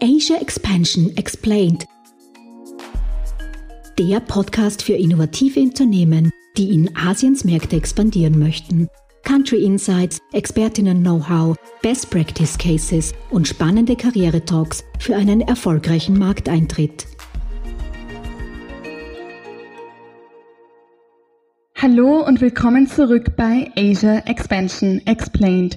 Asia Expansion Explained. Der Podcast für innovative Unternehmen, die in Asiens Märkte expandieren möchten. Country Insights, Expertinnen-Know-how, Best Practice Cases und spannende Karriere-Talks für einen erfolgreichen Markteintritt. Hallo und willkommen zurück bei Asia Expansion Explained,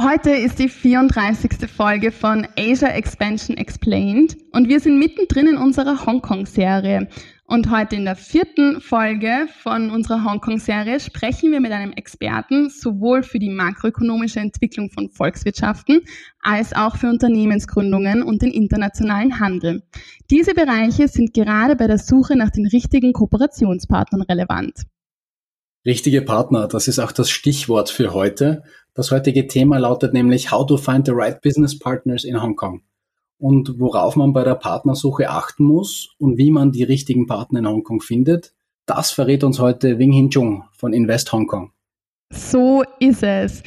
Heute ist die 34. Folge von Asia Expansion Explained und wir sind mittendrin in unserer Hongkong-Serie. Und heute in der vierten Folge von unserer Hongkong-Serie sprechen wir mit einem Experten sowohl für die makroökonomische Entwicklung von Volkswirtschaften als auch für Unternehmensgründungen und den internationalen Handel. Diese Bereiche sind gerade bei der Suche nach den richtigen Kooperationspartnern relevant. Richtige Partner, das ist auch das Stichwort für heute. Das heutige Thema lautet nämlich How to find the right business partners in Hong Kong und worauf man bei der Partnersuche achten muss und wie man die richtigen Partner in Hongkong findet. Das verrät uns heute Wing Hin Chung von Invest Hong Kong. So ist es.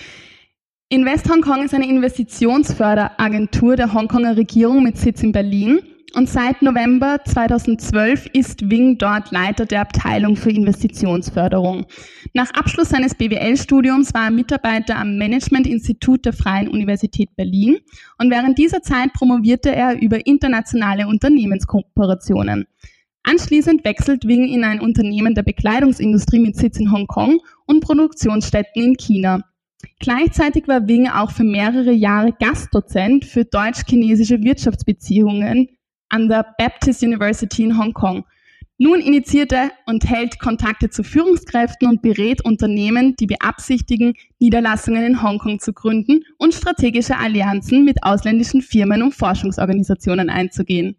Invest Hong Kong ist eine Investitionsförderagentur der Hongkonger Regierung mit Sitz in Berlin und seit November 2012 ist Wing dort Leiter der Abteilung für Investitionsförderung. Nach Abschluss seines BWL-Studiums war er Mitarbeiter am Management-Institut der Freien Universität Berlin und während dieser Zeit promovierte er über internationale Unternehmenskooperationen. Anschließend wechselt Wing in ein Unternehmen der Bekleidungsindustrie mit Sitz in Hongkong und Produktionsstätten in China. Gleichzeitig war Wing auch für mehrere Jahre Gastdozent für deutsch-chinesische Wirtschaftsbeziehungen an der Baptist University in Hongkong. Nun initiiert er und hält Kontakte zu Führungskräften und berät Unternehmen, die beabsichtigen, Niederlassungen in Hongkong zu gründen und strategische Allianzen mit ausländischen Firmen und Forschungsorganisationen einzugehen.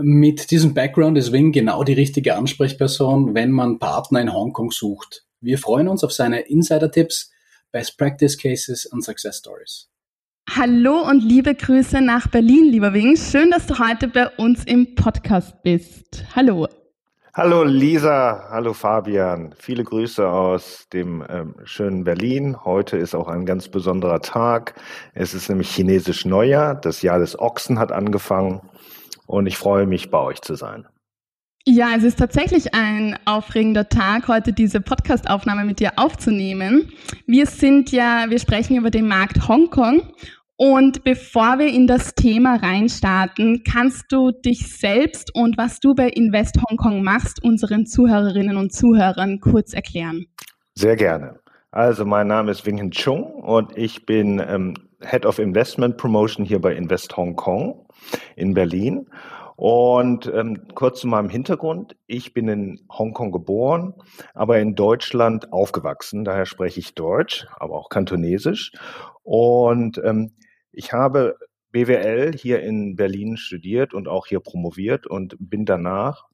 Mit diesem Background ist Wing genau die richtige Ansprechperson, wenn man Partner in Hongkong sucht. Wir freuen uns auf seine Insider-Tipps, Best Practice Cases und Success Stories. Hallo und liebe Grüße nach Berlin, lieber Wing. Schön, dass du heute bei uns im Podcast bist. Hallo. Hallo Lisa, hallo Fabian. Viele Grüße aus dem ähm, schönen Berlin. Heute ist auch ein ganz besonderer Tag. Es ist nämlich chinesisch Neujahr. Das Jahr des Ochsen hat angefangen und ich freue mich, bei euch zu sein. Ja, es ist tatsächlich ein aufregender Tag, heute diese Podcast-Aufnahme mit dir aufzunehmen. Wir sind ja, wir sprechen über den Markt Hongkong. Und bevor wir in das Thema reinstarten, kannst du dich selbst und was du bei Invest Hongkong machst, unseren Zuhörerinnen und Zuhörern kurz erklären? Sehr gerne. Also mein Name ist Wing Hin Chung und ich bin ähm, Head of Investment Promotion hier bei Invest Hong Kong in Berlin. Und ähm, kurz zu meinem Hintergrund. Ich bin in Hongkong geboren, aber in Deutschland aufgewachsen. Daher spreche ich Deutsch, aber auch Kantonesisch. Und ähm, ich habe BWL hier in Berlin studiert und auch hier promoviert und bin danach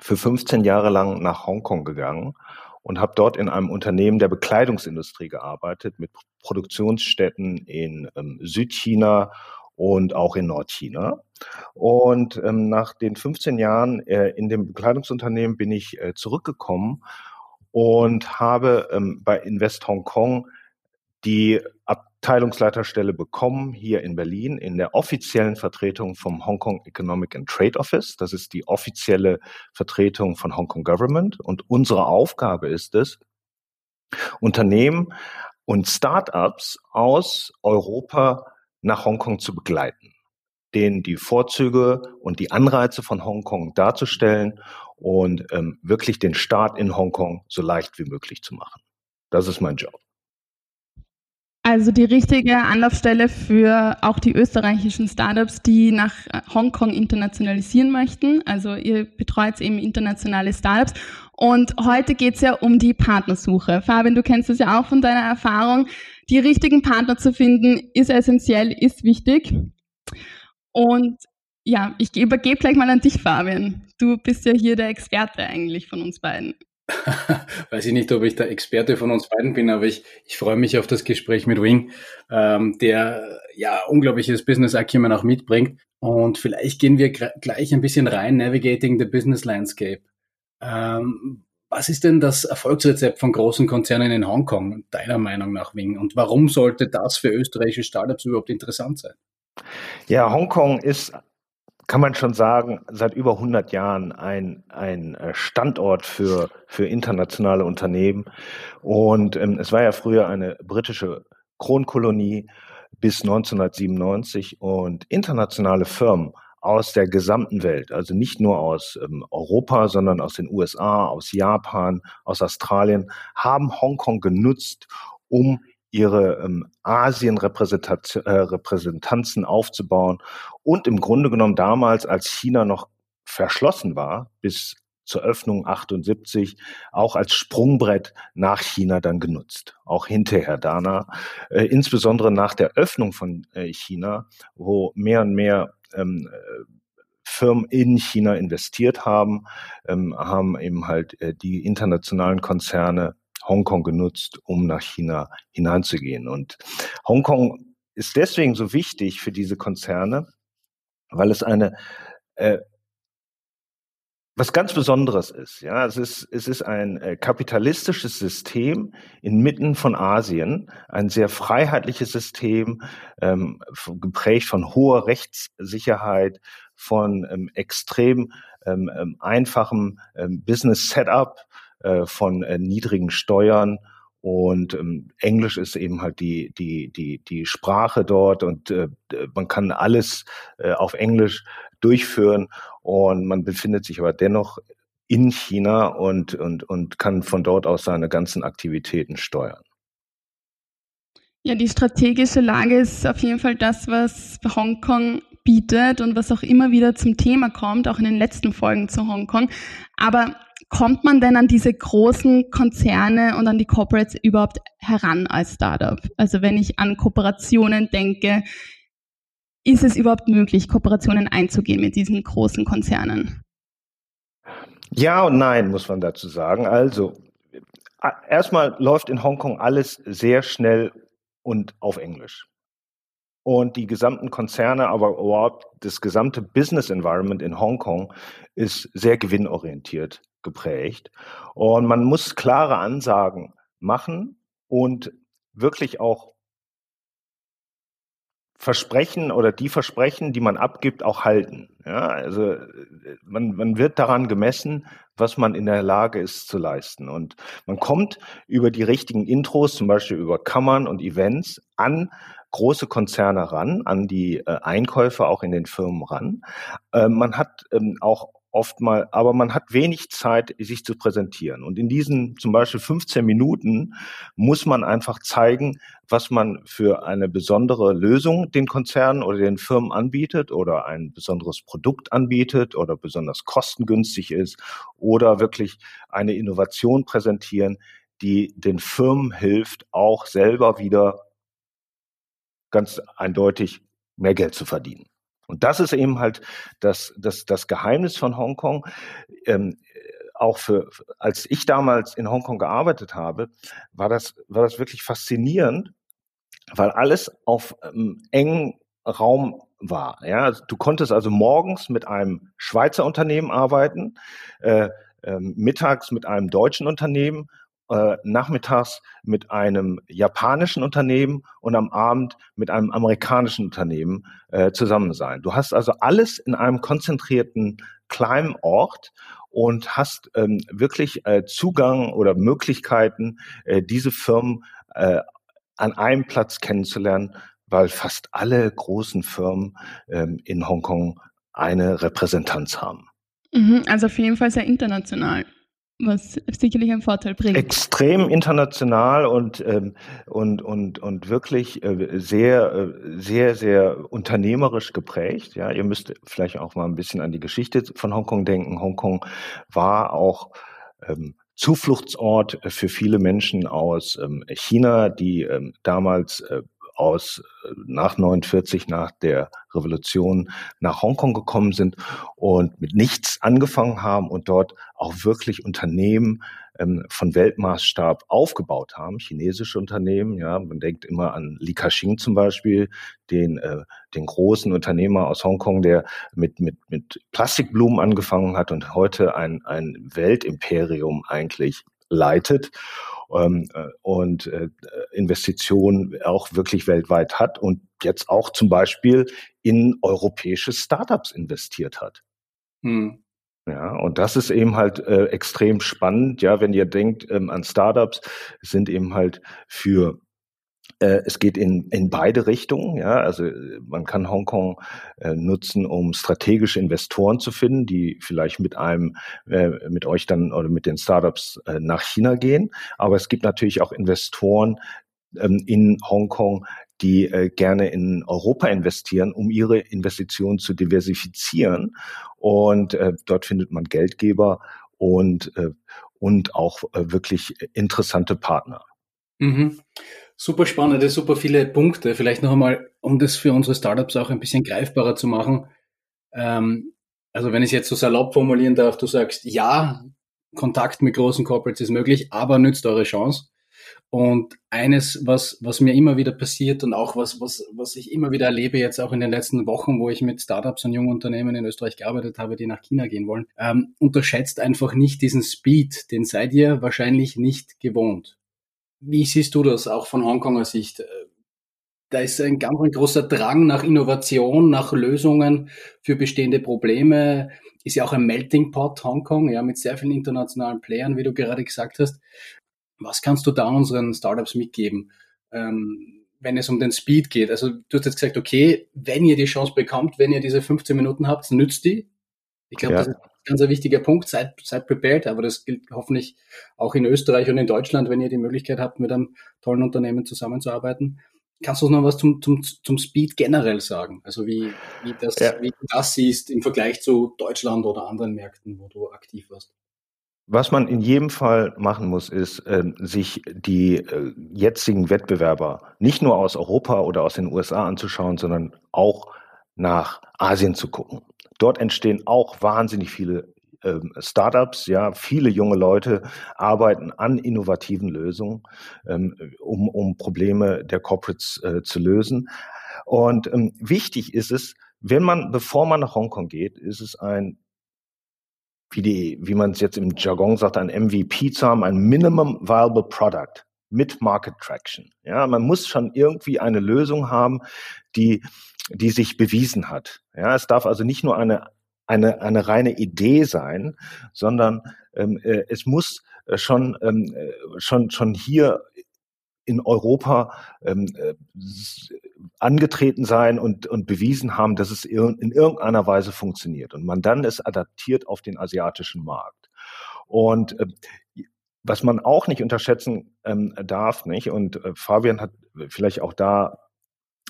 für 15 Jahre lang nach Hongkong gegangen und habe dort in einem Unternehmen der Bekleidungsindustrie gearbeitet mit Produktionsstätten in ähm, Südchina und auch in Nordchina. Und ähm, nach den 15 Jahren äh, in dem Bekleidungsunternehmen bin ich äh, zurückgekommen und habe ähm, bei Invest Hong Kong die Abteilungsleiterstelle bekommen hier in Berlin in der offiziellen Vertretung vom Hong Kong Economic and Trade Office. Das ist die offizielle Vertretung von Hong Kong Government. Und unsere Aufgabe ist es, Unternehmen und Startups aus Europa nach Hongkong zu begleiten, denen die Vorzüge und die Anreize von Hongkong darzustellen und ähm, wirklich den Start in Hongkong so leicht wie möglich zu machen. Das ist mein Job. Also die richtige Anlaufstelle für auch die österreichischen Startups, die nach Hongkong internationalisieren möchten. Also ihr betreut eben internationale Startups. Und heute geht es ja um die Partnersuche. Fabian, du kennst das ja auch von deiner Erfahrung. Die richtigen Partner zu finden, ist essentiell, ist wichtig. Und Ja, ich übergebe gleich mal an dich, Fabian. Du bist ja hier der Experte eigentlich von uns beiden. Weiß ich nicht, ob ich der Experte von uns beiden bin, aber ich, ich freue mich auf das Gespräch mit Wing, ähm, der ja unglaubliches Business Acumen auch mitbringt. Und vielleicht gehen wir gleich ein bisschen rein, Navigating the Business Landscape. Ähm, was ist denn das Erfolgsrezept von großen Konzernen in Hongkong, deiner Meinung nach, Wing? Und warum sollte das für österreichische Startups überhaupt interessant sein? Ja, Hongkong ist kann man schon sagen, seit über 100 Jahren ein, ein äh, Standort für, für internationale Unternehmen. Und ähm, es war ja früher eine britische Kronkolonie bis 1997 und internationale Firmen aus der gesamten Welt, also nicht nur aus ähm, Europa, sondern aus den USA, aus Japan, aus Australien, haben Hongkong genutzt, um ihre ähm, Asien-Repräsentanzen äh, aufzubauen und im Grunde genommen damals, als China noch verschlossen war, bis zur Öffnung 78 auch als Sprungbrett nach China dann genutzt. Auch hinterher danach, äh, insbesondere nach der Öffnung von äh, China, wo mehr und mehr ähm, äh, Firmen in China investiert haben, ähm, haben eben halt äh, die internationalen Konzerne Hongkong genutzt, um nach China hineinzugehen. Und Hongkong ist deswegen so wichtig für diese Konzerne, weil es eine äh, was ganz Besonderes ist. Ja, es ist es ist ein äh, kapitalistisches System inmitten von Asien, ein sehr freiheitliches System, ähm, geprägt von hoher Rechtssicherheit, von ähm, extrem ähm, ähm einfachem ähm, Business Setup, äh, von äh, niedrigen Steuern und ähm, Englisch ist eben halt die, die, die, die Sprache dort und äh, man kann alles äh, auf Englisch durchführen und man befindet sich aber dennoch in China und, und, und kann von dort aus seine ganzen Aktivitäten steuern. Ja, die strategische Lage ist auf jeden Fall das, was Hongkong bietet und was auch immer wieder zum Thema kommt, auch in den letzten Folgen zu Hongkong. Aber kommt man denn an diese großen Konzerne und an die Corporates überhaupt heran als Startup? Also wenn ich an Kooperationen denke, ist es überhaupt möglich, Kooperationen einzugehen mit diesen großen Konzernen? Ja und nein, muss man dazu sagen. Also, erstmal läuft in Hongkong alles sehr schnell und auf Englisch. Und die gesamten Konzerne, aber überhaupt das gesamte Business Environment in Hongkong ist sehr gewinnorientiert geprägt. Und man muss klare Ansagen machen und wirklich auch Versprechen oder die Versprechen, die man abgibt, auch halten. Ja, also man, man wird daran gemessen, was man in der Lage ist zu leisten. Und man kommt über die richtigen Intros, zum Beispiel über Kammern und Events, an große Konzerne ran, an die äh, Einkäufer auch in den Firmen ran. Äh, man hat ähm, auch oft mal, aber man hat wenig Zeit, sich zu präsentieren. Und in diesen zum Beispiel 15 Minuten muss man einfach zeigen, was man für eine besondere Lösung den Konzernen oder den Firmen anbietet oder ein besonderes Produkt anbietet oder besonders kostengünstig ist oder wirklich eine Innovation präsentieren, die den Firmen hilft, auch selber wieder ganz eindeutig mehr Geld zu verdienen. Und das ist eben halt das, das, das Geheimnis von Hongkong. Ähm, auch für, als ich damals in Hongkong gearbeitet habe, war das, war das wirklich faszinierend, weil alles auf ähm, engen Raum war. Ja, also du konntest also morgens mit einem Schweizer Unternehmen arbeiten, äh, äh, mittags mit einem deutschen Unternehmen äh, nachmittags mit einem japanischen Unternehmen und am Abend mit einem amerikanischen Unternehmen äh, zusammen sein. Du hast also alles in einem konzentrierten kleinen Ort und hast ähm, wirklich äh, Zugang oder Möglichkeiten, äh, diese Firmen äh, an einem Platz kennenzulernen, weil fast alle großen Firmen ähm, in Hongkong eine Repräsentanz haben. Mhm, also auf jeden Fall sehr international was sicherlich einen Vorteil bringt. Extrem international und ähm, und und und wirklich äh, sehr äh, sehr sehr unternehmerisch geprägt. Ja, ihr müsst vielleicht auch mal ein bisschen an die Geschichte von Hongkong denken. Hongkong war auch ähm, Zufluchtsort für viele Menschen aus ähm, China, die ähm, damals äh, aus nach 49 nach der Revolution nach Hongkong gekommen sind und mit nichts angefangen haben und dort auch wirklich Unternehmen ähm, von Weltmaßstab aufgebaut haben, chinesische Unternehmen. Ja, man denkt immer an Li Ka-shing zum Beispiel, den äh, den großen Unternehmer aus Hongkong, der mit mit mit Plastikblumen angefangen hat und heute ein ein Weltimperium eigentlich leitet ähm, äh, und äh, Investitionen auch wirklich weltweit hat und jetzt auch zum Beispiel in europäische Startups investiert hat. Hm. Ja, und das ist eben halt äh, extrem spannend. Ja, wenn ihr denkt ähm, an Startups, sind eben halt für es geht in, in beide Richtungen. Ja, also man kann Hongkong äh, nutzen, um strategische Investoren zu finden, die vielleicht mit einem, äh, mit euch dann oder mit den Startups äh, nach China gehen. Aber es gibt natürlich auch Investoren ähm, in Hongkong, die äh, gerne in Europa investieren, um ihre Investitionen zu diversifizieren. Und äh, dort findet man Geldgeber und, äh, und auch äh, wirklich interessante Partner. Mhm. Super spannende, super viele Punkte. Vielleicht noch einmal, um das für unsere Startups auch ein bisschen greifbarer zu machen. Ähm, also wenn ich es jetzt so salopp formulieren darf, du sagst, ja, Kontakt mit großen Corporates ist möglich, aber nützt eure Chance. Und eines, was, was mir immer wieder passiert und auch was, was, was ich immer wieder erlebe, jetzt auch in den letzten Wochen, wo ich mit Startups und jungen Unternehmen in Österreich gearbeitet habe, die nach China gehen wollen, ähm, unterschätzt einfach nicht diesen Speed, den seid ihr wahrscheinlich nicht gewohnt. Wie siehst du das auch von Hongkonger Sicht? Da ist ein ganz ein großer Drang nach Innovation, nach Lösungen für bestehende Probleme. Ist ja auch ein Melting Pot Hongkong, ja, mit sehr vielen internationalen Playern, wie du gerade gesagt hast. Was kannst du da unseren Startups mitgeben, ähm, wenn es um den Speed geht? Also du hast jetzt gesagt, okay, wenn ihr die Chance bekommt, wenn ihr diese 15 Minuten habt, nützt die. Ich glaube, ja. das ist ganz ein wichtiger Punkt. Seid, seid prepared, aber das gilt hoffentlich auch in Österreich und in Deutschland, wenn ihr die Möglichkeit habt, mit einem tollen Unternehmen zusammenzuarbeiten. Kannst du noch was zum, zum, zum Speed generell sagen? Also wie, wie, das, ja. wie du das siehst im Vergleich zu Deutschland oder anderen Märkten, wo du aktiv warst? Was man in jedem Fall machen muss, ist, äh, sich die äh, jetzigen Wettbewerber nicht nur aus Europa oder aus den USA anzuschauen, sondern auch nach Asien zu gucken. Dort entstehen auch wahnsinnig viele ähm, Startups, ja, viele junge Leute arbeiten an innovativen Lösungen, ähm, um, um Probleme der Corporates äh, zu lösen. Und ähm, wichtig ist es, wenn man, bevor man nach Hongkong geht, ist es ein wie die, wie man es jetzt im Jargon sagt, ein MVP zu haben, ein Minimum Viable Product mit Market Traction. Ja, man muss schon irgendwie eine Lösung haben, die, die sich bewiesen hat. Ja, es darf also nicht nur eine, eine, eine reine Idee sein, sondern ähm, äh, es muss äh, schon, ähm, äh, schon, schon hier in Europa ähm, äh, angetreten sein und, und bewiesen haben, dass es in irgendeiner Weise funktioniert und man dann es adaptiert auf den asiatischen Markt. Und äh, was man auch nicht unterschätzen ähm, darf, nicht? Und äh, Fabian hat vielleicht auch da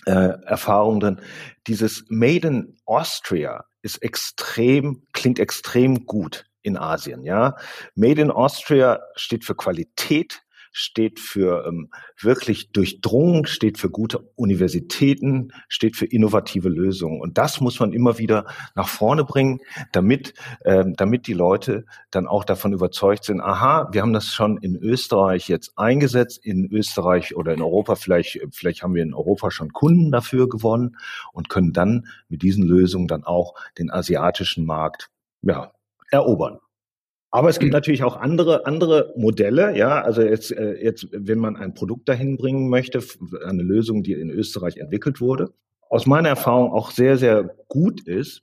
äh, Erfahrung drin. Dieses Made in Austria ist extrem, klingt extrem gut in Asien, ja. Made in Austria steht für Qualität, steht für ähm, wirklich durchdrungen, steht für gute Universitäten, steht für innovative Lösungen. Und das muss man immer wieder nach vorne bringen, damit, ähm, damit die Leute dann auch davon überzeugt sind, aha, wir haben das schon in Österreich jetzt eingesetzt, in Österreich oder in Europa, vielleicht, vielleicht haben wir in Europa schon Kunden dafür gewonnen und können dann mit diesen Lösungen dann auch den asiatischen Markt ja, erobern. Aber es gibt mhm. natürlich auch andere, andere Modelle, ja. Also jetzt, äh, jetzt, wenn man ein Produkt dahin bringen möchte, eine Lösung, die in Österreich entwickelt wurde, aus meiner Erfahrung auch sehr, sehr gut ist,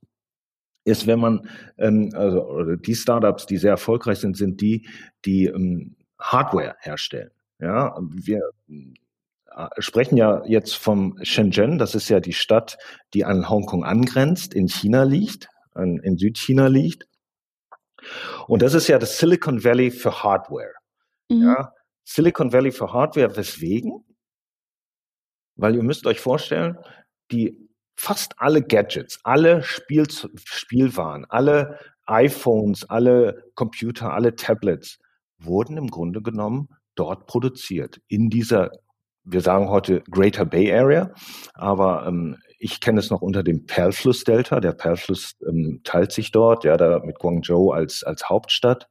ist, wenn man, ähm, also die Startups, die sehr erfolgreich sind, sind die, die ähm, Hardware herstellen. Ja, wir äh, sprechen ja jetzt vom Shenzhen, das ist ja die Stadt, die an Hongkong angrenzt, in China liegt, in Südchina liegt. Und das ist ja das Silicon Valley für Hardware. Mhm. Ja, Silicon Valley für Hardware, weswegen? Weil ihr müsst euch vorstellen, die fast alle Gadgets, alle Spiel, Spielwaren, alle iPhones, alle Computer, alle Tablets wurden im Grunde genommen dort produziert, in dieser wir sagen heute Greater Bay Area, aber ähm, ich kenne es noch unter dem Perlflussdelta. Der Perlfluss ähm, teilt sich dort, ja, da mit Guangzhou als als Hauptstadt.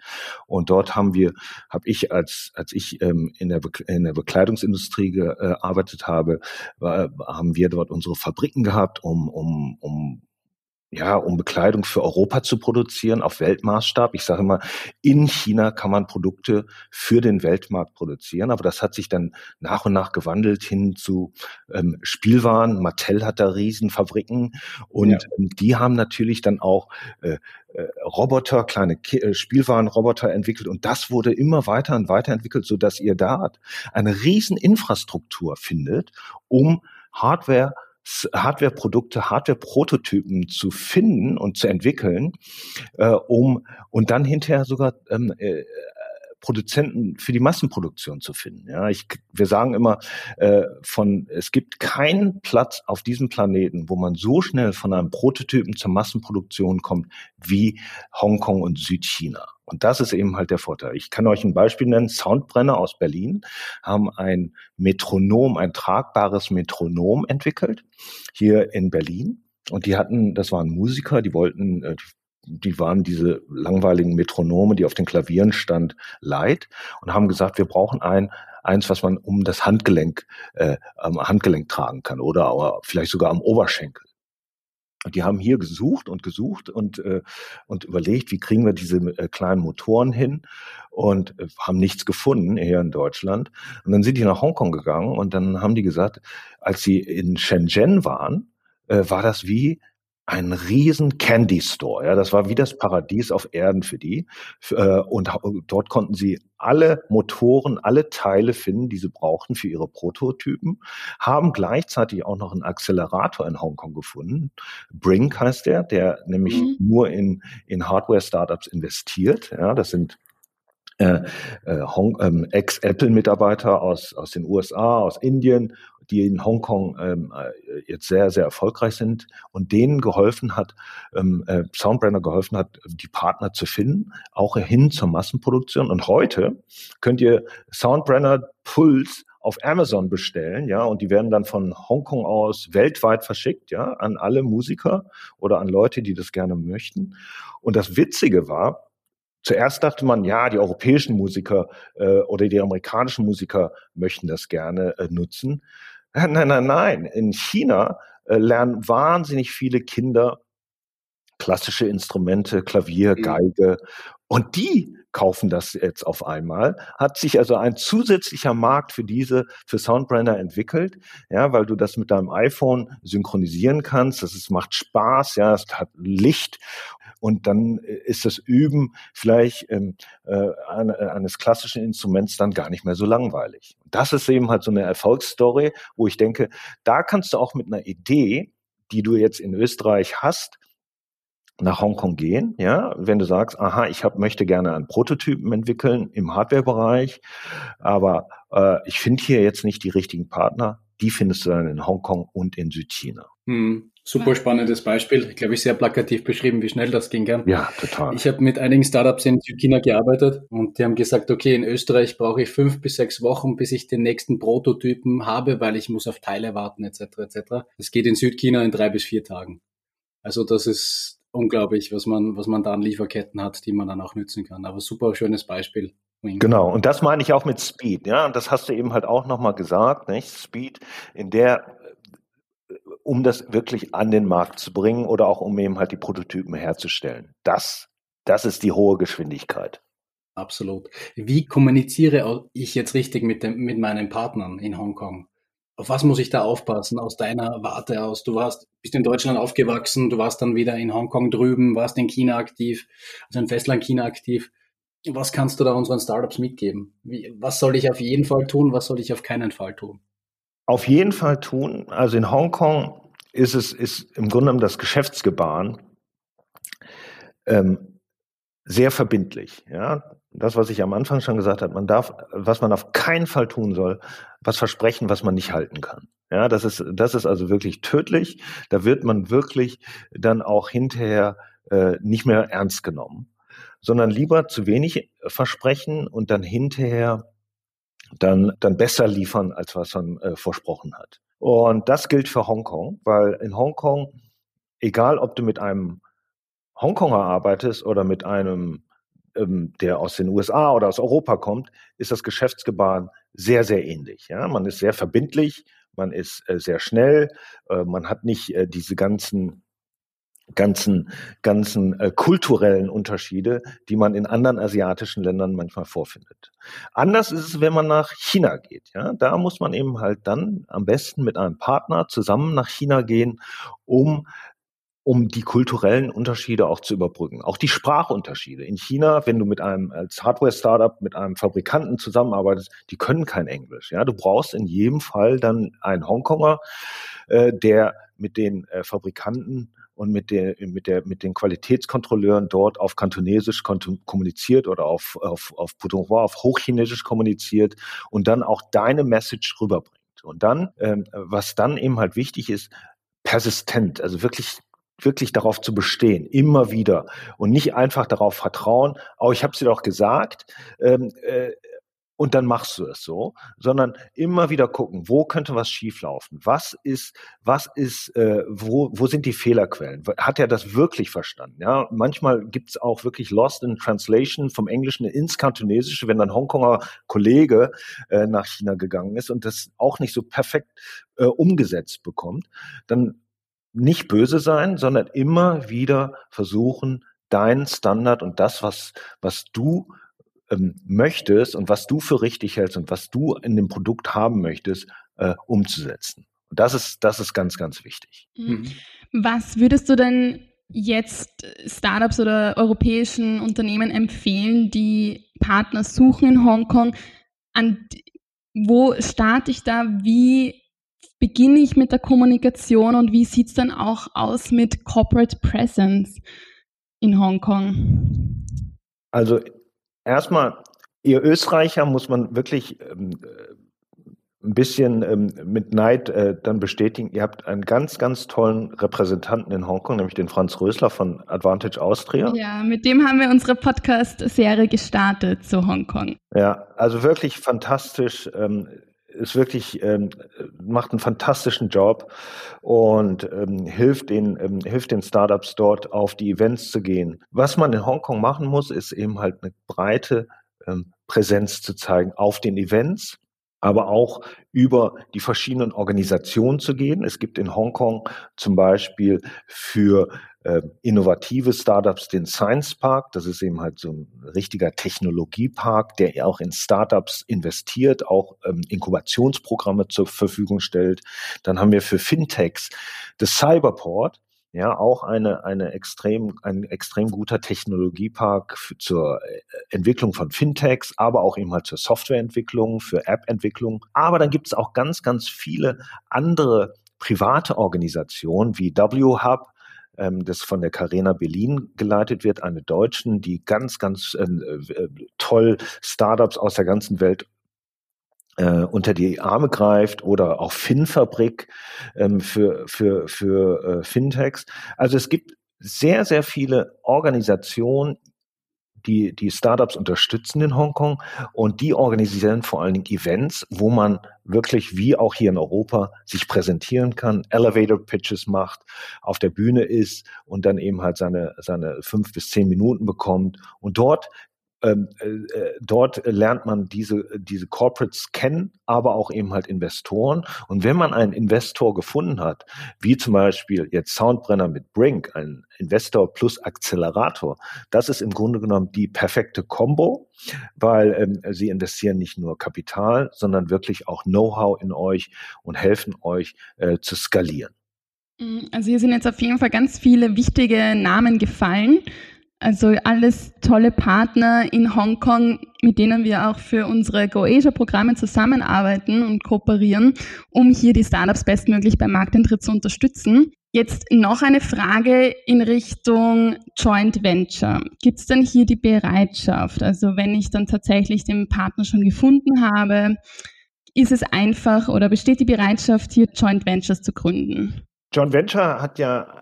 Und dort haben wir, habe ich als als ich ähm, in der in der Bekleidungsindustrie gearbeitet habe, war, haben wir dort unsere Fabriken gehabt, um um um ja, um Bekleidung für Europa zu produzieren auf Weltmaßstab. Ich sage immer, in China kann man Produkte für den Weltmarkt produzieren, aber das hat sich dann nach und nach gewandelt hin zu ähm, Spielwaren. Mattel hat da Riesenfabriken und ja. ähm, die haben natürlich dann auch äh, äh, Roboter, kleine Ki äh, Spielwarenroboter entwickelt und das wurde immer weiter und weiter entwickelt, so dass ihr da eine Rieseninfrastruktur findet, um Hardware Hardware-Produkte, Hardware-Prototypen zu finden und zu entwickeln, äh, um und dann hinterher sogar ähm, äh, Produzenten für die Massenproduktion zu finden. Ja, ich, wir sagen immer, äh, von es gibt keinen Platz auf diesem Planeten, wo man so schnell von einem Prototypen zur Massenproduktion kommt wie Hongkong und Südchina. Und das ist eben halt der Vorteil. Ich kann euch ein Beispiel nennen. Soundbrenner aus Berlin haben ein Metronom, ein tragbares Metronom entwickelt hier in Berlin. Und die hatten, das waren Musiker, die wollten, äh, die waren diese langweiligen Metronome, die auf den Klavieren stand, leid und haben gesagt, wir brauchen ein eins, was man um das Handgelenk äh, am Handgelenk tragen kann oder vielleicht sogar am Oberschenkel. Und die haben hier gesucht und gesucht und, äh, und überlegt, wie kriegen wir diese äh, kleinen Motoren hin und äh, haben nichts gefunden hier in Deutschland. Und dann sind die nach Hongkong gegangen und dann haben die gesagt, als sie in Shenzhen waren, äh, war das wie ein riesen Candy Store. Ja, das war wie das Paradies auf Erden für die. Äh, und dort konnten sie alle Motoren, alle Teile finden, die sie brauchten für ihre Prototypen, haben gleichzeitig auch noch einen Accelerator in Hongkong gefunden. Brink heißt der, der nämlich mhm. nur in, in Hardware-Startups investiert. Ja, das sind äh, äh, ähm, Ex-Apple-Mitarbeiter aus, aus den USA, aus Indien die in Hongkong ähm, äh, jetzt sehr, sehr erfolgreich sind und denen geholfen hat, ähm, äh, Soundbrander geholfen hat, die Partner zu finden, auch hin zur Massenproduktion. Und heute könnt ihr Soundbrander Puls auf Amazon bestellen, ja, und die werden dann von Hongkong aus weltweit verschickt, ja, an alle Musiker oder an Leute, die das gerne möchten. Und das Witzige war, Zuerst dachte man, ja, die europäischen Musiker äh, oder die amerikanischen Musiker möchten das gerne äh, nutzen. Nein, nein, nein. In China äh, lernen wahnsinnig viele Kinder klassische Instrumente, Klavier, mhm. Geige. Und die kaufen das jetzt auf einmal. Hat sich also ein zusätzlicher Markt für diese, für Soundbrander entwickelt, ja, weil du das mit deinem iPhone synchronisieren kannst. Das ist, macht Spaß, ja, es hat Licht und dann äh, ist das Üben vielleicht ähm, äh, eines klassischen Instruments dann gar nicht mehr so langweilig. Das ist eben halt so eine Erfolgsstory, wo ich denke, da kannst du auch mit einer Idee, die du jetzt in Österreich hast, nach Hongkong gehen, ja, wenn du sagst, aha, ich hab, möchte gerne einen Prototypen entwickeln im Hardware-Bereich, aber äh, ich finde hier jetzt nicht die richtigen Partner, die findest du dann in Hongkong und in Südchina. Hm. Super spannendes Beispiel. Ich glaube, ich sehr plakativ beschrieben, wie schnell das ging. Gell? Ja, total. Ich habe mit einigen Startups in Südchina gearbeitet und die haben gesagt, okay, in Österreich brauche ich fünf bis sechs Wochen, bis ich den nächsten Prototypen habe, weil ich muss auf Teile warten etc. etc. Es geht in Südchina in drei bis vier Tagen. Also das ist unglaublich, was man, was man da an Lieferketten hat, die man dann auch nützen kann. Aber super schönes Beispiel. Genau, und das meine ich auch mit Speed, ja, und das hast du eben halt auch nochmal gesagt, nicht? Speed in der um das wirklich an den Markt zu bringen oder auch um eben halt die Prototypen herzustellen. Das, das ist die hohe Geschwindigkeit. Absolut. Wie kommuniziere ich jetzt richtig mit, dem, mit meinen Partnern in Hongkong? Auf was muss ich da aufpassen aus deiner Warte aus? Du warst, bist in Deutschland aufgewachsen, du warst dann wieder in Hongkong drüben, warst in China aktiv, also in Festland China aktiv. Was kannst du da unseren Startups mitgeben? Wie, was soll ich auf jeden Fall tun? Was soll ich auf keinen Fall tun? Auf jeden Fall tun. Also in Hongkong ist es ist im Grunde genommen das Geschäftsgebaren ähm, sehr verbindlich. Ja, das, was ich am Anfang schon gesagt habe, man darf, was man auf keinen Fall tun soll, was versprechen, was man nicht halten kann. Ja, das ist, das ist also wirklich tödlich. Da wird man wirklich dann auch hinterher äh, nicht mehr ernst genommen, sondern lieber zu wenig versprechen und dann hinterher dann, dann besser liefern, als was man äh, versprochen hat. Und das gilt für Hongkong, weil in Hongkong, egal ob du mit einem Hongkonger arbeitest oder mit einem, ähm, der aus den USA oder aus Europa kommt, ist das Geschäftsgebaren sehr, sehr ähnlich. Ja? Man ist sehr verbindlich, man ist äh, sehr schnell, äh, man hat nicht äh, diese ganzen ganzen, ganzen äh, kulturellen Unterschiede, die man in anderen asiatischen Ländern manchmal vorfindet. Anders ist es, wenn man nach China geht. Ja, da muss man eben halt dann am besten mit einem Partner zusammen nach China gehen, um um die kulturellen Unterschiede auch zu überbrücken. Auch die Sprachunterschiede. In China, wenn du mit einem als Hardware-Startup mit einem Fabrikanten zusammenarbeitest, die können kein Englisch. Ja, du brauchst in jedem Fall dann einen Hongkonger, äh, der mit den äh, Fabrikanten und mit der, mit der, mit den Qualitätskontrolleuren dort auf Kantonesisch kommuniziert oder auf, auf, auf Putonghua, auf Hochchinesisch kommuniziert und dann auch deine Message rüberbringt. Und dann, ähm, was dann eben halt wichtig ist, persistent, also wirklich wirklich darauf zu bestehen, immer wieder und nicht einfach darauf vertrauen, oh, ich habe es dir doch gesagt, ähm, äh, und dann machst du es so, sondern immer wieder gucken, wo könnte was schieflaufen? Was ist, was ist, äh, wo, wo sind die Fehlerquellen? Hat er das wirklich verstanden? Ja, manchmal gibt's auch wirklich Lost in Translation vom Englischen ins Kantonesische, wenn ein Hongkonger Kollege äh, nach China gegangen ist und das auch nicht so perfekt äh, umgesetzt bekommt, dann nicht böse sein, sondern immer wieder versuchen, deinen Standard und das, was, was du ähm, möchtest und was du für richtig hältst und was du in dem Produkt haben möchtest, äh, umzusetzen. Und das ist, das ist ganz, ganz wichtig. Mhm. Was würdest du denn jetzt Startups oder europäischen Unternehmen empfehlen, die Partner suchen in Hongkong? An wo starte ich da? Wie beginne ich mit der Kommunikation und wie sieht es dann auch aus mit Corporate Presence in Hongkong? Also erstmal, ihr Österreicher muss man wirklich ähm, äh, ein bisschen ähm, mit Neid äh, dann bestätigen. Ihr habt einen ganz, ganz tollen Repräsentanten in Hongkong, nämlich den Franz Rösler von Advantage Austria. Ja, mit dem haben wir unsere Podcast-Serie gestartet zu Hongkong. Ja, also wirklich fantastisch. Ähm, ist wirklich ähm, macht einen fantastischen Job und ähm, hilft den ähm, hilft den Startups dort auf die Events zu gehen. Was man in Hongkong machen muss, ist eben halt eine breite ähm, Präsenz zu zeigen auf den Events, aber auch über die verschiedenen Organisationen zu gehen. Es gibt in Hongkong zum Beispiel für äh, innovative Startups den Science Park. Das ist eben halt so ein richtiger Technologiepark, der auch in Startups investiert, auch ähm, Inkubationsprogramme zur Verfügung stellt. Dann haben wir für Fintechs das Cyberport. Ja, auch eine, eine extrem, ein extrem guter Technologiepark für, zur äh, Entwicklung von Fintechs, aber auch eben halt zur Softwareentwicklung, für App-Entwicklung. Aber dann gibt es auch ganz, ganz viele andere private Organisationen wie W-Hub, ähm, das von der Carena Berlin geleitet wird, eine Deutschen, die ganz, ganz äh, äh, toll Startups aus der ganzen Welt äh, unter die Arme greift oder auch Finfabrik ähm, für, für, für äh, Fintechs. Also es gibt sehr, sehr viele Organisationen, die, die Startups unterstützen in Hongkong und die organisieren vor allen Dingen Events, wo man wirklich wie auch hier in Europa sich präsentieren kann, Elevator Pitches macht, auf der Bühne ist und dann eben halt seine, seine fünf bis zehn Minuten bekommt und dort ähm, äh, äh, dort lernt man diese, diese Corporates kennen, aber auch eben halt Investoren. Und wenn man einen Investor gefunden hat, wie zum Beispiel jetzt Soundbrenner mit Brink, ein Investor plus Accelerator, das ist im Grunde genommen die perfekte Combo, weil ähm, sie investieren nicht nur Kapital, sondern wirklich auch Know-how in euch und helfen euch äh, zu skalieren. Also hier sind jetzt auf jeden Fall ganz viele wichtige Namen gefallen. Also alles tolle Partner in Hongkong, mit denen wir auch für unsere GoAsia-Programme zusammenarbeiten und kooperieren, um hier die Startups bestmöglich beim Markteintritt zu unterstützen. Jetzt noch eine Frage in Richtung Joint Venture. Gibt es denn hier die Bereitschaft? Also wenn ich dann tatsächlich den Partner schon gefunden habe, ist es einfach oder besteht die Bereitschaft, hier Joint Ventures zu gründen? Joint Venture hat ja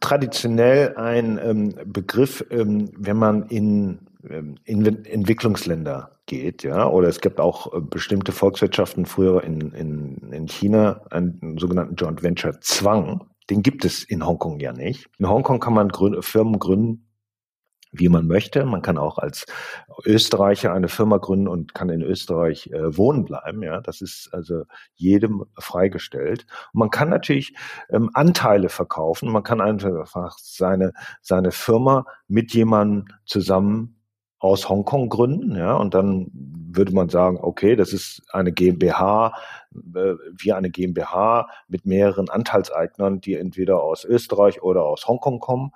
traditionell ein ähm, Begriff, ähm, wenn man in ähm, in Entwicklungsländer geht, ja, oder es gibt auch äh, bestimmte Volkswirtschaften früher in, in, in China einen sogenannten Joint Venture Zwang. Den gibt es in Hongkong ja nicht. In Hongkong kann man Grün Firmen gründen, wie man möchte. Man kann auch als Österreicher eine Firma gründen und kann in Österreich äh, wohnen bleiben. Ja, das ist also jedem freigestellt. Und man kann natürlich ähm, Anteile verkaufen. Man kann einfach seine seine Firma mit jemandem zusammen aus Hongkong gründen, ja, und dann würde man sagen, okay, das ist eine GmbH, äh, wie eine GmbH mit mehreren Anteilseignern, die entweder aus Österreich oder aus Hongkong kommen.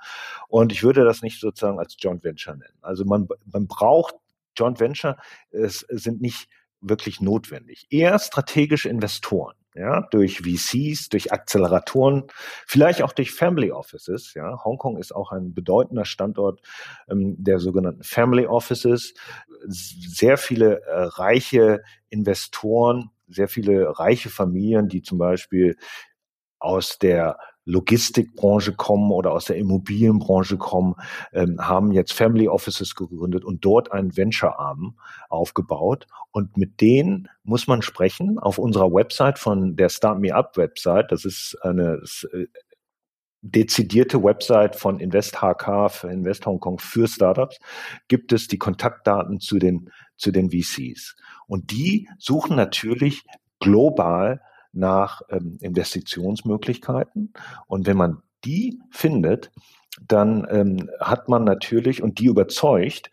Und ich würde das nicht sozusagen als Joint Venture nennen. Also man, man braucht Joint Venture, es sind nicht wirklich notwendig. Eher strategische Investoren ja, durch VCs, durch Acceleratoren, vielleicht auch durch Family Offices. Ja, Hongkong ist auch ein bedeutender Standort ähm, der sogenannten Family Offices. Sehr viele äh, reiche Investoren, sehr viele reiche Familien, die zum Beispiel aus der Logistikbranche kommen oder aus der Immobilienbranche kommen, ähm, haben jetzt Family Offices gegründet und dort einen Venture-Arm aufgebaut. Und mit denen muss man sprechen auf unserer Website von der Start Me Up Website. Das ist eine äh, dezidierte Website von Invest HK für Invest Hong Kong für Startups gibt es die Kontaktdaten zu den zu den VCs und die suchen natürlich global nach ähm, Investitionsmöglichkeiten. Und wenn man die findet, dann ähm, hat man natürlich und die überzeugt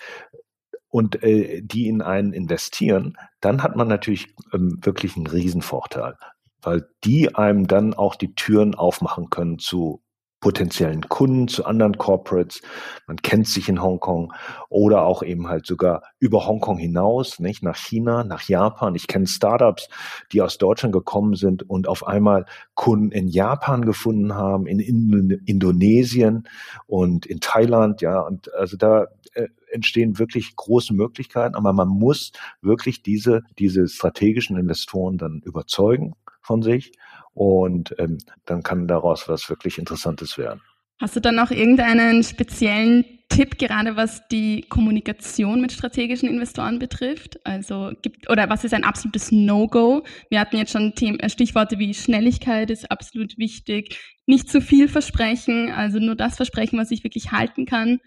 und äh, die in einen investieren, dann hat man natürlich ähm, wirklich einen Riesenvorteil, weil die einem dann auch die Türen aufmachen können zu potenziellen Kunden, zu anderen Corporates. Man kennt sich in Hongkong oder auch eben halt sogar über Hongkong hinaus, nicht nach China, nach Japan. Ich kenne Startups, die aus Deutschland gekommen sind und auf einmal Kunden in Japan gefunden haben, in Indonesien und in Thailand. Ja, und also da äh, entstehen wirklich große Möglichkeiten, aber man muss wirklich diese, diese strategischen Investoren dann überzeugen von sich und ähm, dann kann daraus was wirklich Interessantes werden. Hast du dann noch irgendeinen speziellen Tipp, gerade was die Kommunikation mit strategischen Investoren betrifft? Also gibt oder was ist ein absolutes No-Go? Wir hatten jetzt schon Themen, äh, Stichworte wie Schnelligkeit ist absolut wichtig, nicht zu viel versprechen, also nur das Versprechen, was ich wirklich halten kann.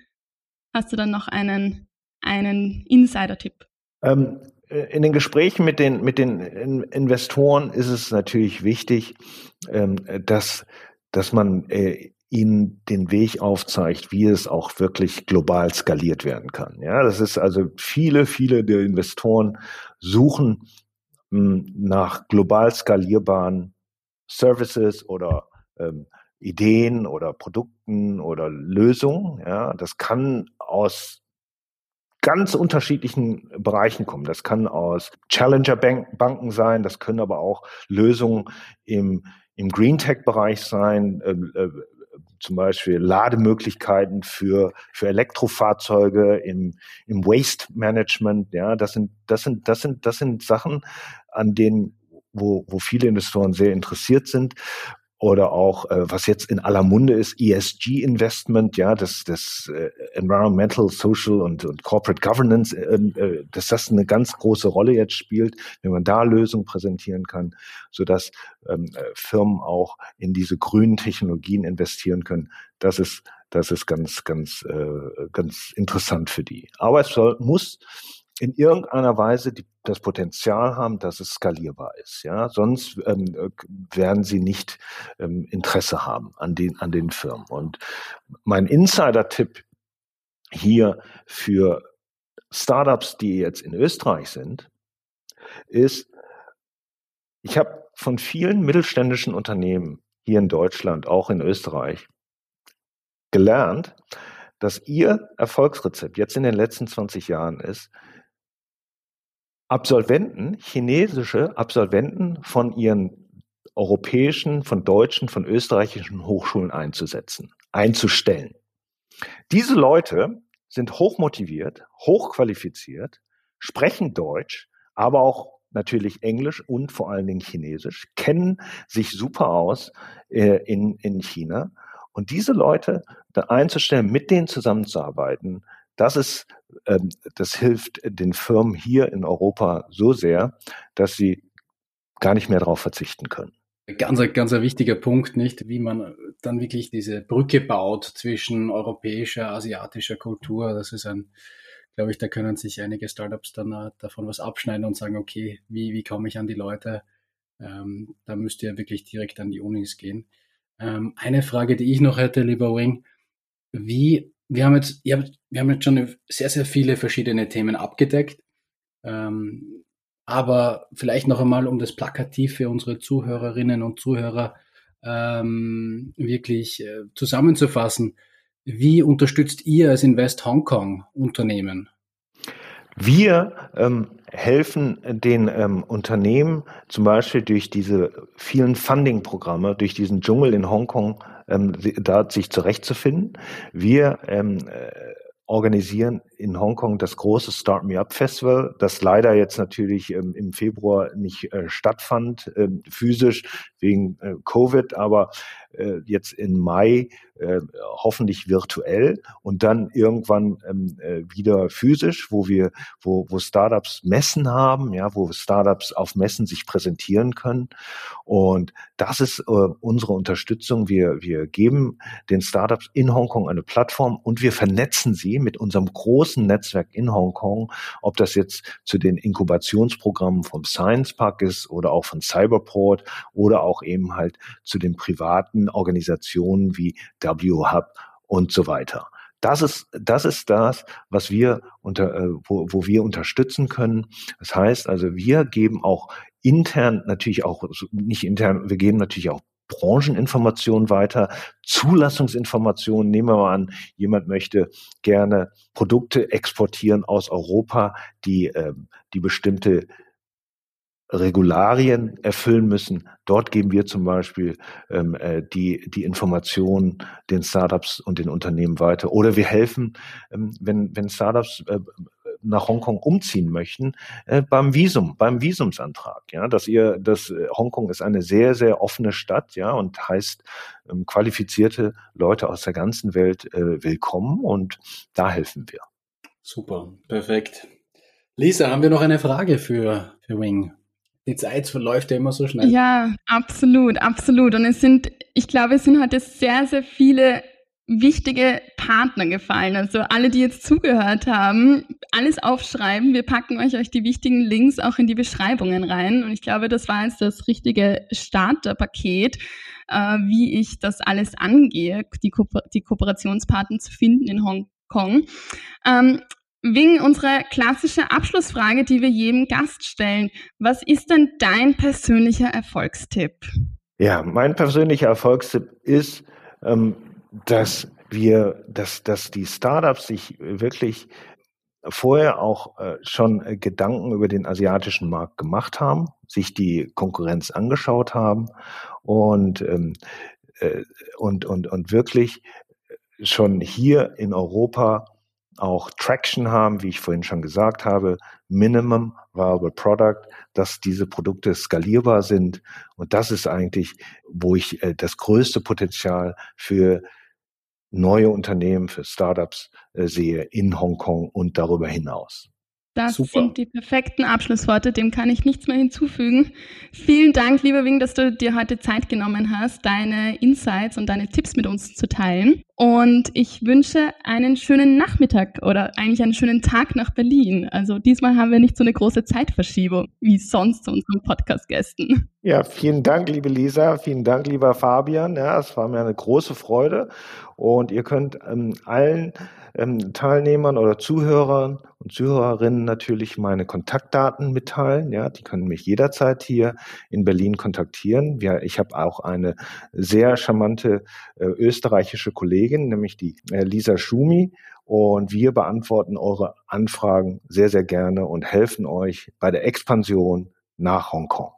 Hast du dann noch einen einen Insider-Tipp? Ähm, äh, in den Gesprächen mit den, mit den Investoren ist es natürlich wichtig, ähm, dass, dass man äh, ihnen den Weg aufzeigt, wie es auch wirklich global skaliert werden kann. Ja, das ist also viele, viele der Investoren suchen hm, nach global skalierbaren Services oder ähm, Ideen oder Produkten oder Lösungen. Ja, das kann aus ganz unterschiedlichen Bereichen kommen. Das kann aus Challenger-Banken sein, das können aber auch Lösungen im, im Green Tech-Bereich sein, äh, äh, zum Beispiel Lademöglichkeiten für, für Elektrofahrzeuge im, im Waste Management. Ja, das sind, das sind, das sind, das sind Sachen, an denen wo, wo viele Investoren sehr interessiert sind oder auch äh, was jetzt in aller Munde ist ESG Investment, ja, das das äh, Environmental, Social und, und Corporate Governance, äh, äh, dass das eine ganz große Rolle jetzt spielt, wenn man da Lösungen präsentieren kann, so dass ähm, äh, Firmen auch in diese grünen Technologien investieren können. Das ist das ist ganz ganz äh, ganz interessant für die. Aber es soll muss in irgendeiner Weise die, das Potenzial haben, dass es skalierbar ist. Ja, sonst ähm, äh, werden sie nicht ähm, Interesse haben an den an den Firmen. Und mein Insider-Tipp hier für Startups, die jetzt in Österreich sind, ist, ich habe von vielen mittelständischen Unternehmen hier in Deutschland, auch in Österreich, gelernt, dass ihr Erfolgsrezept jetzt in den letzten 20 Jahren ist, Absolventen, chinesische Absolventen von ihren europäischen, von deutschen, von österreichischen Hochschulen einzusetzen, einzustellen. Diese Leute sind hochmotiviert, hochqualifiziert, sprechen Deutsch, aber auch natürlich Englisch und vor allen Dingen Chinesisch, kennen sich super aus äh, in, in China. Und diese Leute da einzustellen, mit denen zusammenzuarbeiten, das ist ähm, das hilft den Firmen hier in Europa so sehr, dass sie gar nicht mehr darauf verzichten können. Ganz, ganz ein wichtiger Punkt, nicht, wie man dann wirklich diese Brücke baut zwischen europäischer, asiatischer Kultur. Das ist ein, glaube ich, da können sich einige Startups dann uh, davon was abschneiden und sagen, okay, wie, wie komme ich an die Leute? Ähm, da müsst ihr wirklich direkt an die Unis gehen. Ähm, eine Frage, die ich noch hätte, lieber Wing, wie, wir haben jetzt, ihr wir haben jetzt schon sehr, sehr viele verschiedene Themen abgedeckt. Ähm, aber vielleicht noch einmal, um das plakativ für unsere Zuhörerinnen und Zuhörer ähm, wirklich äh, zusammenzufassen. Wie unterstützt ihr als Invest Hongkong Unternehmen? Wir ähm, helfen den ähm, Unternehmen zum Beispiel durch diese vielen Funding-Programme, durch diesen Dschungel in Hongkong, ähm, da sich zurechtzufinden. Wir ähm, äh, organisieren in Hongkong das große Start Me Up Festival, das leider jetzt natürlich ähm, im Februar nicht äh, stattfand, äh, physisch wegen äh, Covid, aber äh, jetzt in Mai äh, hoffentlich virtuell und dann irgendwann ähm, äh, wieder physisch, wo wir, wo, wo Startups Messen haben, ja, wo Startups auf Messen sich präsentieren können. Und das ist unsere Unterstützung. Wir, wir geben den Startups in Hongkong eine Plattform und wir vernetzen sie mit unserem großen Netzwerk in Hongkong, ob das jetzt zu den Inkubationsprogrammen vom Science Park ist oder auch von Cyberport oder auch eben halt zu den privaten Organisationen wie W-Hub und so weiter. Das ist, das ist das, was wir unter, äh, wo, wo wir unterstützen können. Das heißt also, wir geben auch intern natürlich auch, nicht intern, wir geben natürlich auch Brancheninformationen weiter, Zulassungsinformationen. Nehmen wir mal an, jemand möchte gerne Produkte exportieren aus Europa, die, ähm, die bestimmte Regularien erfüllen müssen. Dort geben wir zum Beispiel ähm, äh, die, die Informationen den Startups und den Unternehmen weiter. Oder wir helfen, ähm, wenn, wenn Startups äh, nach Hongkong umziehen möchten, äh, beim Visum, beim Visumsantrag. Ja, dass ihr, das äh, Hongkong ist eine sehr, sehr offene Stadt, ja, und heißt ähm, qualifizierte Leute aus der ganzen Welt äh, willkommen und da helfen wir. Super, perfekt. Lisa, haben wir noch eine Frage für, für Wing? die Zeit verläuft ja immer so schnell. Ja, absolut, absolut. Und es sind, ich glaube, es sind heute sehr, sehr viele wichtige Partner gefallen. Also alle, die jetzt zugehört haben, alles aufschreiben. Wir packen euch euch die wichtigen Links auch in die Beschreibungen rein. Und ich glaube, das war jetzt das richtige Starterpaket, äh, wie ich das alles angehe, die, Ko die Kooperationspartner zu finden in Hongkong. Ähm, Wegen unserer klassische Abschlussfrage, die wir jedem Gast stellen. Was ist denn dein persönlicher Erfolgstipp? Ja, mein persönlicher Erfolgstipp ist, ähm, dass wir, dass, dass die Startups sich wirklich vorher auch äh, schon Gedanken über den asiatischen Markt gemacht haben, sich die Konkurrenz angeschaut haben und, ähm, äh, und, und, und wirklich schon hier in Europa auch Traction haben, wie ich vorhin schon gesagt habe, Minimum Viable Product, dass diese Produkte skalierbar sind. Und das ist eigentlich, wo ich äh, das größte Potenzial für neue Unternehmen, für Startups äh, sehe in Hongkong und darüber hinaus. Das Super. sind die perfekten Abschlussworte, dem kann ich nichts mehr hinzufügen. Vielen Dank, lieber Wing, dass du dir heute Zeit genommen hast, deine Insights und deine Tipps mit uns zu teilen. Und ich wünsche einen schönen Nachmittag oder eigentlich einen schönen Tag nach Berlin. Also diesmal haben wir nicht so eine große Zeitverschiebung wie sonst zu unseren Podcast-Gästen. Ja, vielen Dank, liebe Lisa. Vielen Dank, lieber Fabian. Ja, es war mir eine große Freude. Und ihr könnt ähm, allen ähm, Teilnehmern oder Zuhörern und Zuhörerinnen natürlich meine Kontaktdaten mitteilen. Ja, die können mich jederzeit hier in Berlin kontaktieren. Ja, ich habe auch eine sehr charmante äh, österreichische Kollegin, nämlich die äh, Lisa Schumi. Und wir beantworten eure Anfragen sehr, sehr gerne und helfen euch bei der Expansion nach Hongkong.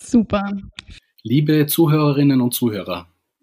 Super. Liebe Zuhörerinnen und Zuhörer,